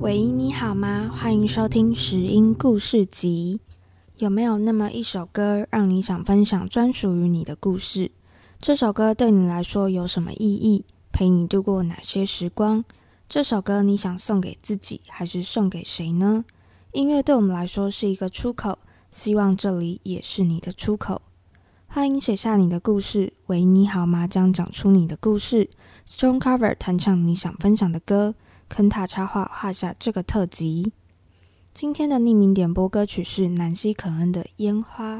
喂，你好吗？欢迎收听拾音故事集。有没有那么一首歌，让你想分享专属于你的故事？这首歌对你来说有什么意义？陪你度过哪些时光？这首歌你想送给自己，还是送给谁呢？音乐对我们来说是一个出口，希望这里也是你的出口。欢迎写下你的故事。为，你好吗？将讲出你的故事。Stone Cover 弹唱你想分享的歌。坑塔插画画下这个特辑。今天的匿名点播歌曲是南希肯恩的《烟花》。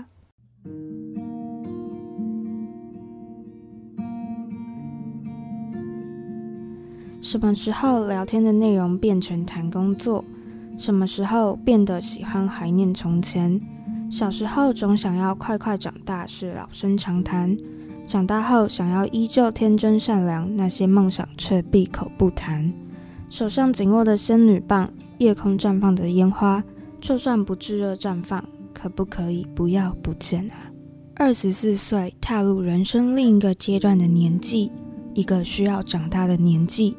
什么时候聊天的内容变成谈工作？什么时候变得喜欢怀念从前？小时候总想要快快长大，是老生常谈；长大后想要依旧天真善良，那些梦想却闭口不谈。手上紧握的仙女棒，夜空绽放的烟花，就算不炙热绽放，可不可以不要不见啊？二十四岁，踏入人生另一个阶段的年纪，一个需要长大的年纪。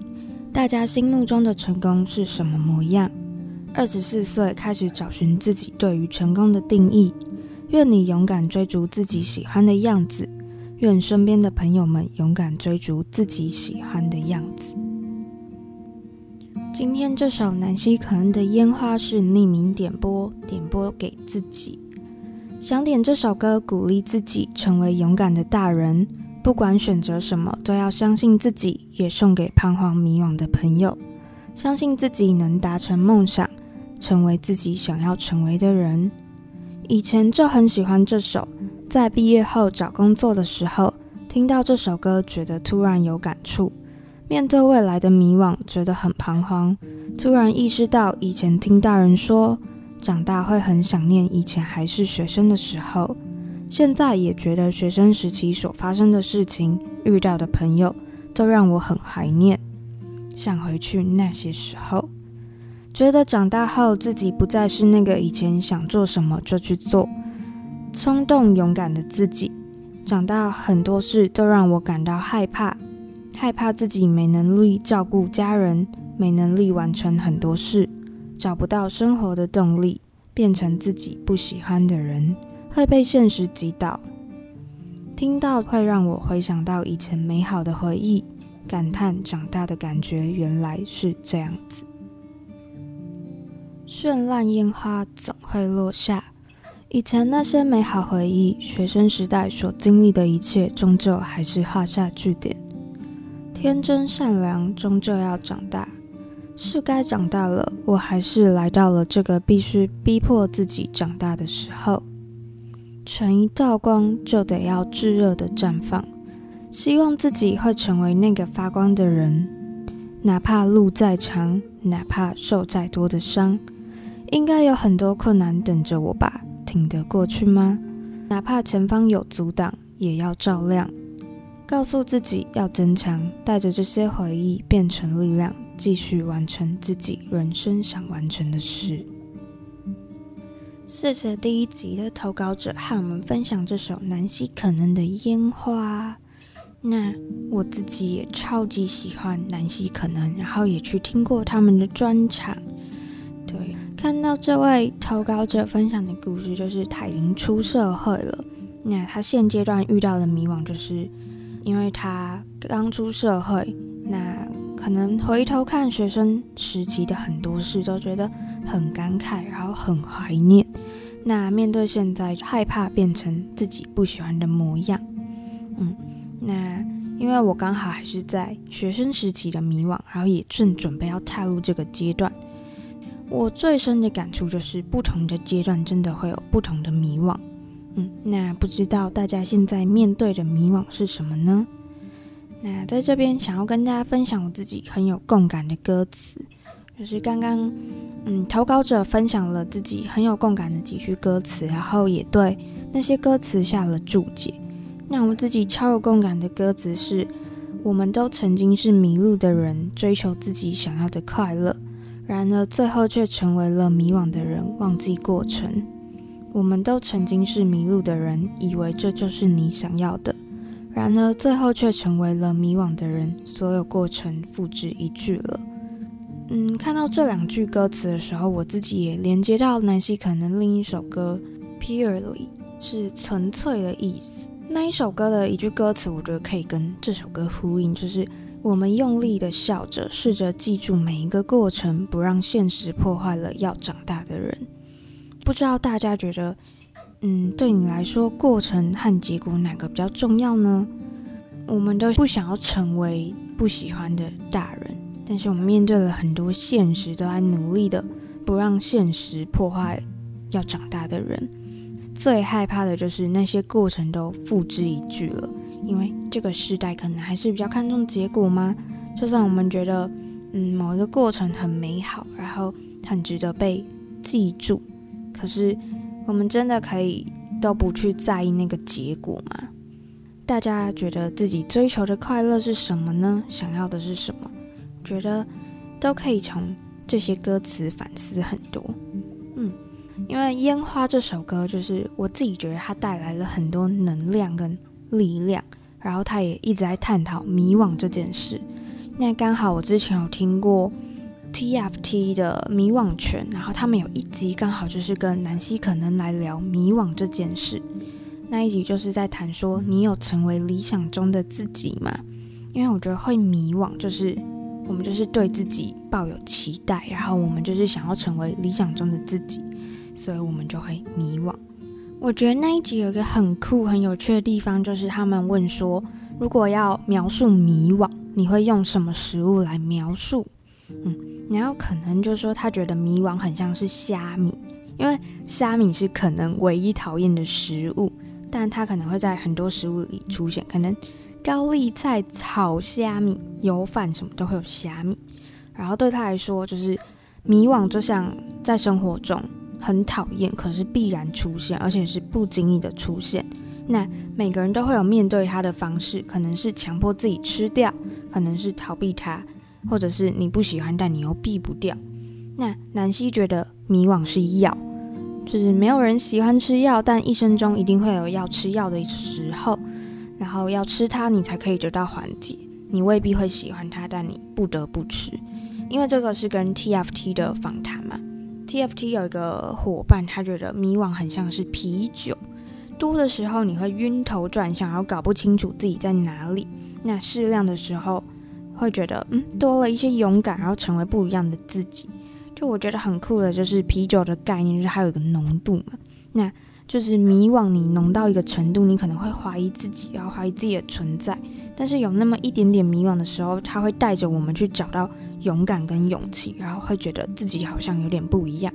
大家心目中的成功是什么模样？二十四岁开始找寻自己对于成功的定义。愿你勇敢追逐自己喜欢的样子，愿身边的朋友们勇敢追逐自己喜欢的样子。今天这首南希·可恩的烟花是匿名点播，点播给自己。想点这首歌，鼓励自己成为勇敢的大人。不管选择什么，都要相信自己。也送给彷徨迷惘的朋友，相信自己能达成梦想，成为自己想要成为的人。以前就很喜欢这首，在毕业后找工作的时候，听到这首歌，觉得突然有感触。面对未来的迷惘，觉得很彷徨。突然意识到，以前听大人说，长大会很想念以前还是学生的时候。现在也觉得学生时期所发生的事情，遇到的朋友，都让我很怀念，想回去那些时候。觉得长大后自己不再是那个以前想做什么就去做、冲动勇敢的自己。长大很多事都让我感到害怕。害怕自己没能力照顾家人，没能力完成很多事，找不到生活的动力，变成自己不喜欢的人，会被现实击倒。听到会让我回想到以前美好的回忆，感叹长大的感觉原来是这样子。绚烂烟花总会落下，以前那些美好回忆，学生时代所经历的一切，终究还是画下句点。天真善良终究要长大，是该长大了。我还是来到了这个必须逼迫自己长大的时候。成一道光，就得要炙热的绽放。希望自己会成为那个发光的人，哪怕路再长，哪怕受再多的伤，应该有很多困难等着我吧？挺得过去吗？哪怕前方有阻挡，也要照亮。告诉自己要增强，带着这些回忆变成力量，继续完成自己人生想完成的事。谢谢第一集的投稿者和我们分享这首南西可能的烟花。那我自己也超级喜欢南西可能，然后也去听过他们的专场。对，看到这位投稿者分享的故事，就是他已经出社会了。那他现阶段遇到的迷惘就是。因为他刚出社会，那可能回头看学生时期的很多事，都觉得很感慨，然后很怀念。那面对现在，害怕变成自己不喜欢的模样。嗯，那因为我刚好还是在学生时期的迷惘，然后也正准备要踏入这个阶段。我最深的感触就是，不同的阶段真的会有不同的迷惘。嗯，那不知道大家现在面对的迷惘是什么呢？那在这边想要跟大家分享我自己很有共感的歌词，就是刚刚嗯投稿者分享了自己很有共感的几句歌词，然后也对那些歌词下了注解。那我自己超有共感的歌词是：我们都曾经是迷路的人，追求自己想要的快乐，然而最后却成为了迷惘的人，忘记过程。我们都曾经是迷路的人，以为这就是你想要的，然而最后却成为了迷惘的人，所有过程付之一炬了。嗯，看到这两句歌词的时候，我自己也连接到南希可能另一首歌《Purely》，是纯粹的意思。那一首歌的一句歌词，我觉得可以跟这首歌呼应，就是。我们用力的笑着，试着记住每一个过程，不让现实破坏了要长大的人。不知道大家觉得，嗯，对你来说，过程和结果哪个比较重要呢？我们都不想要成为不喜欢的大人，但是我们面对了很多现实，都在努力的不让现实破坏要长大的人。最害怕的就是那些过程都付之一炬了。因为这个时代可能还是比较看重结果吗？就算我们觉得，嗯，某一个过程很美好，然后很值得被记住，可是我们真的可以都不去在意那个结果吗？大家觉得自己追求的快乐是什么呢？想要的是什么？觉得都可以从这些歌词反思很多。嗯，因为《烟花》这首歌，就是我自己觉得它带来了很多能量跟力量，然后他也一直在探讨迷惘这件事。那刚好我之前有听过 TFT 的迷惘拳，然后他们有一集刚好就是跟南希可能来聊迷惘这件事。那一集就是在谈说，你有成为理想中的自己吗？因为我觉得会迷惘，就是我们就是对自己抱有期待，然后我们就是想要成为理想中的自己，所以我们就会迷惘。我觉得那一集有一个很酷、很有趣的地方，就是他们问说，如果要描述迷惘，你会用什么食物来描述？嗯，然后可能就是说他觉得迷惘很像是虾米，因为虾米是可能唯一讨厌的食物，但它可能会在很多食物里出现，可能高丽菜炒虾米、油饭什么都会有虾米。然后对他来说，就是迷惘就像在生活中。很讨厌，可是必然出现，而且是不经意的出现。那每个人都会有面对它的方式，可能是强迫自己吃掉，可能是逃避它，或者是你不喜欢，但你又避不掉。那南希觉得迷惘是药，就是没有人喜欢吃药，但一生中一定会有要吃药的时候，然后要吃它，你才可以得到缓解。你未必会喜欢它，但你不得不吃，因为这个是跟 TFT 的访谈嘛。TFT 有一个伙伴，他觉得迷惘很像是啤酒，多的时候你会晕头转向，然后搞不清楚自己在哪里；那适量的时候，会觉得嗯多了一些勇敢，然后成为不一样的自己。就我觉得很酷的，就是啤酒的概念，就是还有一个浓度嘛。那就是迷惘，你浓到一个程度，你可能会怀疑自己，然后怀疑自己的存在。但是有那么一点点迷惘的时候，它会带着我们去找到。勇敢跟勇气，然后会觉得自己好像有点不一样。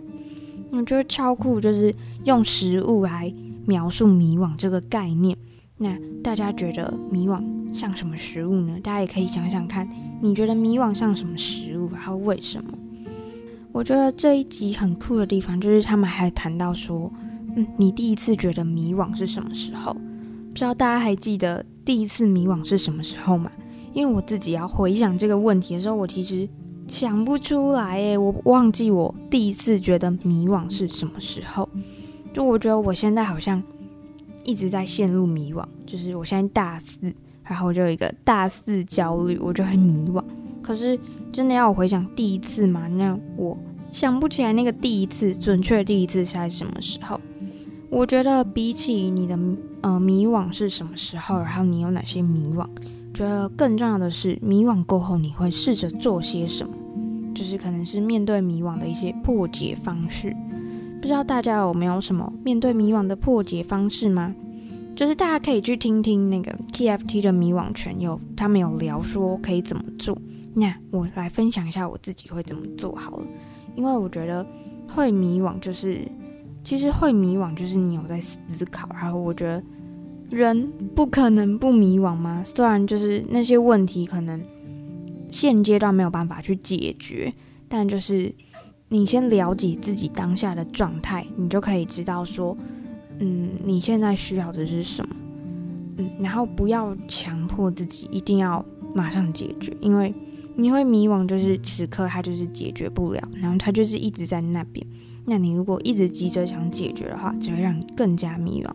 我觉得超酷，就是用食物来描述迷惘这个概念。那大家觉得迷惘像什么食物呢？大家也可以想想看，你觉得迷惘像什么食物？然后为什么？我觉得这一集很酷的地方，就是他们还谈到说，嗯，你第一次觉得迷惘是什么时候？不知道大家还记得第一次迷惘是什么时候吗？因为我自己要回想这个问题的时候，我其实想不出来诶，我忘记我第一次觉得迷惘是什么时候。就我觉得我现在好像一直在陷入迷惘，就是我现在大四，然后就有一个大四焦虑，我就很迷惘。可是真的要我回想第一次嘛？那我想不起来那个第一次，准确第一次是在什么时候。我觉得比起你的呃迷惘是什么时候，然后你有哪些迷惘？觉得更重要的是，迷惘过后你会试着做些什么？就是可能是面对迷惘的一些破解方式。不知道大家有没有什么面对迷惘的破解方式吗？就是大家可以去听听那个 TFT 的迷惘全友他们有聊说可以怎么做。那我来分享一下我自己会怎么做好了。因为我觉得会迷惘，就是其实会迷惘，就是你有在思考。然后我觉得。人不可能不迷惘吗？虽然就是那些问题可能现阶段没有办法去解决，但就是你先了解自己当下的状态，你就可以知道说，嗯，你现在需要的是什么，嗯，然后不要强迫自己一定要马上解决，因为你会迷惘，就是此刻它就是解决不了，然后它就是一直在那边。那你如果一直急着想解决的话，只会让你更加迷惘。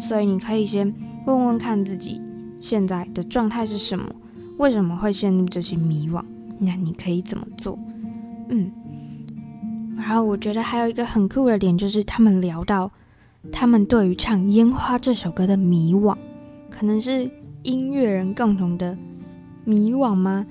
所以你可以先问问看自己现在的状态是什么，为什么会陷入这些迷惘？那你可以怎么做？嗯。然后我觉得还有一个很酷的点，就是他们聊到他们对于唱《烟花》这首歌的迷惘，可能是音乐人共同的迷惘吗？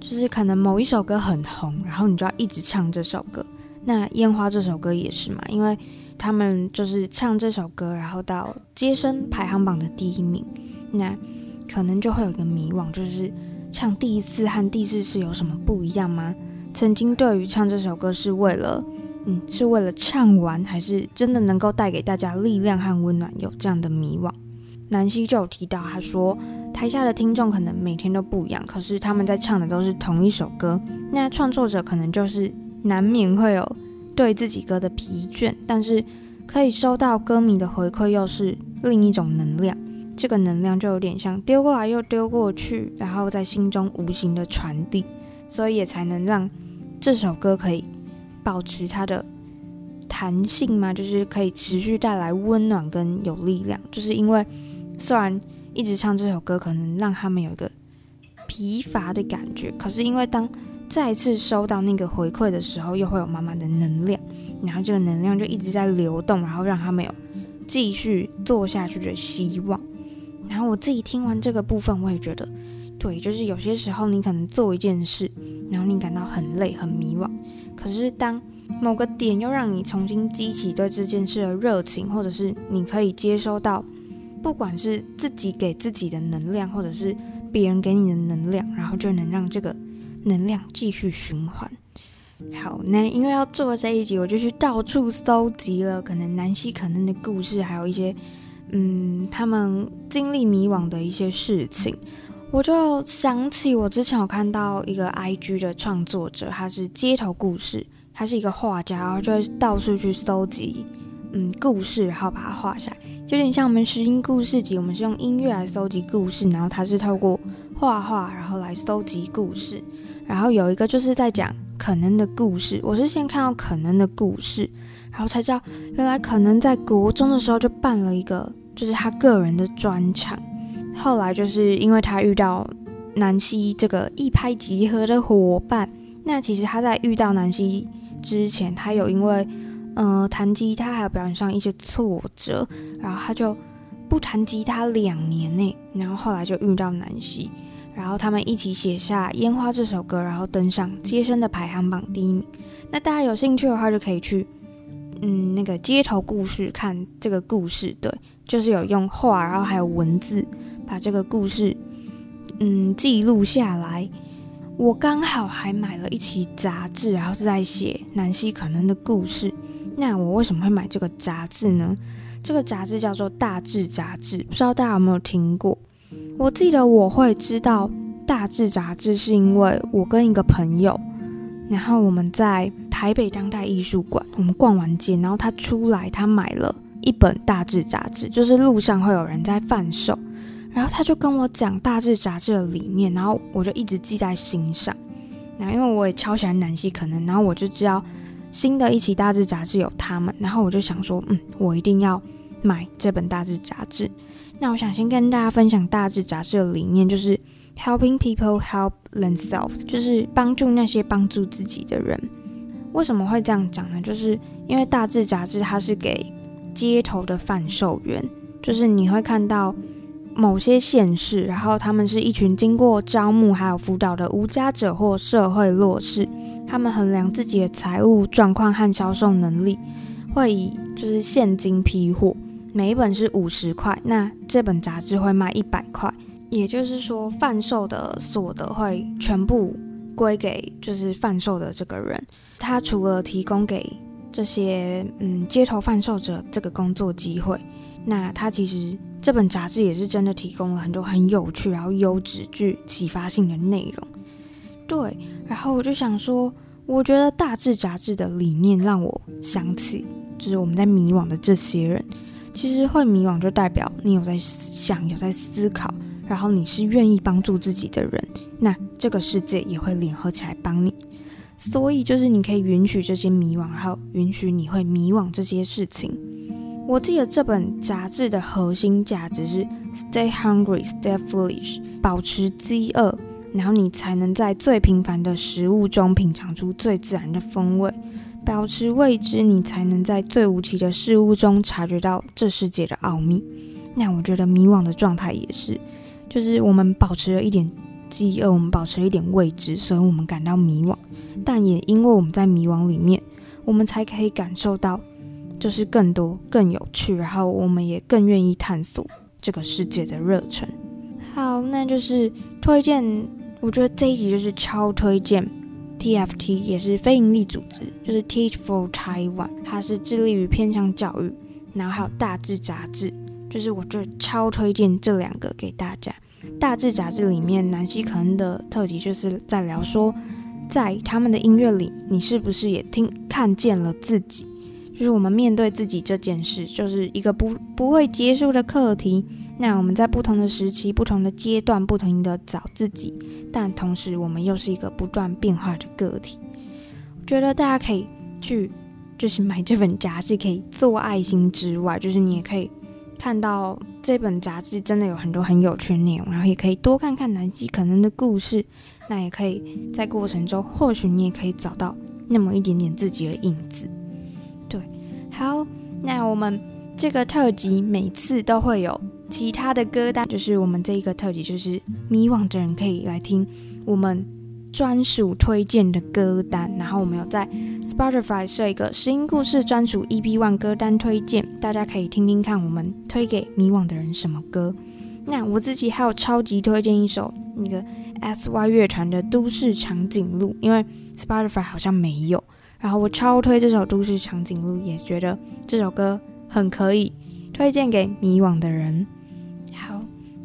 就是可能某一首歌很红，然后你就要一直唱这首歌。那《烟花》这首歌也是嘛，因为他们就是唱这首歌，然后到街声排行榜的第一名，那可能就会有一个迷惘，就是唱第一次和第四次有什么不一样吗？曾经对于唱这首歌是为了，嗯，是为了唱完，还是真的能够带给大家力量和温暖？有这样的迷惘。南希就有提到，他说台下的听众可能每天都不一样，可是他们在唱的都是同一首歌。那创作者可能就是难免会有对自己歌的疲倦，但是可以收到歌迷的回馈，又是另一种能量。这个能量就有点像丢过来又丢过去，然后在心中无形的传递，所以也才能让这首歌可以保持它的弹性嘛，就是可以持续带来温暖跟有力量，就是因为。虽然一直唱这首歌可能让他们有一个疲乏的感觉，可是因为当再次收到那个回馈的时候，又会有满满的能量，然后这个能量就一直在流动，然后让他们有继续做下去的希望。然后我自己听完这个部分，我也觉得，对，就是有些时候你可能做一件事，然后你感到很累、很迷惘，可是当某个点又让你重新激起对这件事的热情，或者是你可以接收到。不管是自己给自己的能量，或者是别人给你的能量，然后就能让这个能量继续循环。好，那因为要做这一集，我就去到处搜集了可能南希可能的故事，还有一些嗯，他们经历迷惘的一些事情。我就想起我之前有看到一个 IG 的创作者，他是街头故事，他是一个画家，然后就会到处去搜集嗯故事，然后把它画下来。有点像我们拾音故事集，我们是用音乐来搜集故事，然后他是透过画画，然后来搜集故事。然后有一个就是在讲可能的故事，我是先看到可能的故事，然后才知道原来可能在国中的时候就办了一个，就是他个人的专场。后来就是因为他遇到南希这个一拍即合的伙伴，那其实他在遇到南希之前，他有因为。呃，弹吉他还有表演上一些挫折，然后他就不弹吉他两年内，然后后来就遇到南希，然后他们一起写下《烟花》这首歌，然后登上街声的排行榜第一名。那大家有兴趣的话，就可以去嗯那个街头故事看这个故事，对，就是有用画，然后还有文字把这个故事嗯记录下来。我刚好还买了一期杂志，然后是在写南希可能的故事。那我为什么会买这个杂志呢？这个杂志叫做《大志杂志》，不知道大家有没有听过？我记得我会知道《大志杂志》，是因为我跟一个朋友，然后我们在台北当代艺术馆，我们逛完街，然后他出来，他买了一本《大志杂志》，就是路上会有人在贩售，然后他就跟我讲《大志杂志》的理念，然后我就一直记在心上。那因为我也超喜欢南希可能，然后我就知道。新的一期大志杂志有他们，然后我就想说，嗯，我一定要买这本大志杂志。那我想先跟大家分享大致杂志的理念，就是 helping people help themselves，就是帮助那些帮助自己的人。为什么会这样讲呢？就是因为大致杂志它是给街头的贩售员，就是你会看到。某些县市，然后他们是一群经过招募还有辅导的无家者或社会弱势，他们衡量自己的财务状况和销售能力，会以就是现金批货，每一本是五十块，那这本杂志会卖一百块，也就是说贩售的所得会全部归给就是贩售的这个人，他除了提供给这些嗯街头贩售者这个工作机会。那他其实这本杂志也是真的提供了很多很有趣，然后优质、具启发性的内容。对，然后我就想说，我觉得大志杂志的理念让我想起，就是我们在迷惘的这些人，其实会迷惘就代表你有在想，有在思考，然后你是愿意帮助自己的人，那这个世界也会联合起来帮你。所以就是你可以允许这些迷惘，然后允许你会迷惘这些事情。我记得这本杂志的核心价值是 Stay hungry, stay foolish，保持饥饿，然后你才能在最平凡的食物中品尝出最自然的风味；保持未知，你才能在最无奇的事物中察觉到这世界的奥秘。那我觉得迷惘的状态也是，就是我们保持了一点饥饿，我们保持了一点未知，所以我们感到迷惘。但也因为我们在迷惘里面，我们才可以感受到，就是更多、更有趣，然后我们也更愿意探索这个世界的热忱。好，那就是推荐，我觉得这一集就是超推荐 TFT，也是非营利组织，就是 Teach for Taiwan，它是致力于偏向教育，然后还有大志杂志，就是我觉得超推荐这两个给大家。大志杂志里面，南西可恩的特辑就是在聊说，在他们的音乐里，你是不是也听看见了自己？就是我们面对自己这件事，就是一个不不会结束的课题。那我们在不同的时期、不同的阶段，不停的找自己，但同时我们又是一个不断变化的个体。我觉得大家可以去，就是买这本杂志，可以做爱心之外，就是你也可以看到这本杂志真的有很多很有趣的内容，然后也可以多看看南极可能的故事。那也可以在过程中，或许你也可以找到那么一点点自己的影子。对好，那我们这个特辑每次都会有其他的歌单，就是我们这一个特辑，就是迷惘的人可以来听我们专属推荐的歌单。然后我们有在 Spotify 设一个拾音故事专属 EP One 歌单推荐，大家可以听听看我们推给迷惘的人什么歌。那我自己还有超级推荐一首那个 SY 乐团的《都市长颈鹿》，因为 Spotify 好像没有。然后我超推这首《都市长颈鹿》，也觉得这首歌很可以推荐给迷惘的人。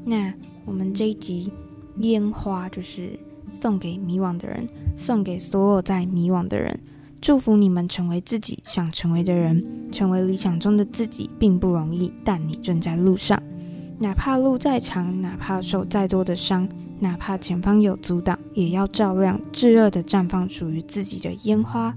那我们这一集烟花就是送给迷惘的人，送给所有在迷惘的人，祝福你们成为自己想成为的人，成为理想中的自己并不容易，但你正在路上。哪怕路再长，哪怕受再多的伤，哪怕前方有阻挡，也要照亮炙热的绽放属于自己的烟花。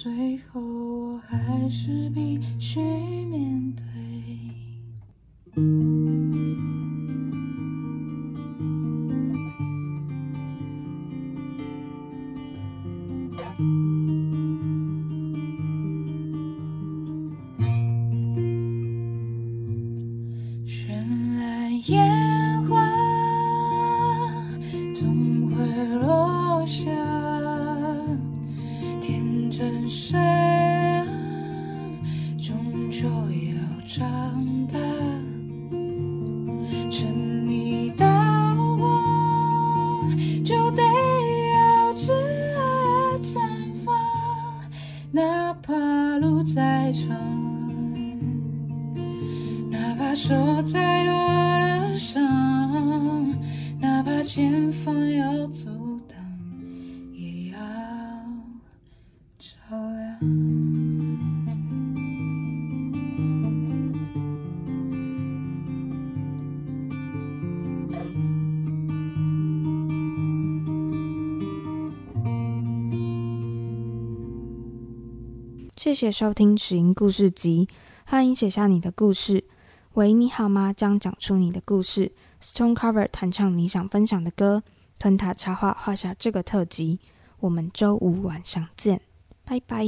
最后，我还是必须 shine. 谢谢收听《拾音故事集》，欢迎写下你的故事。喂，你好吗？将讲出你的故事。Stone Cover 弹唱你想分享的歌。吞塔插画画下这个特辑。我们周五晚上见，拜拜。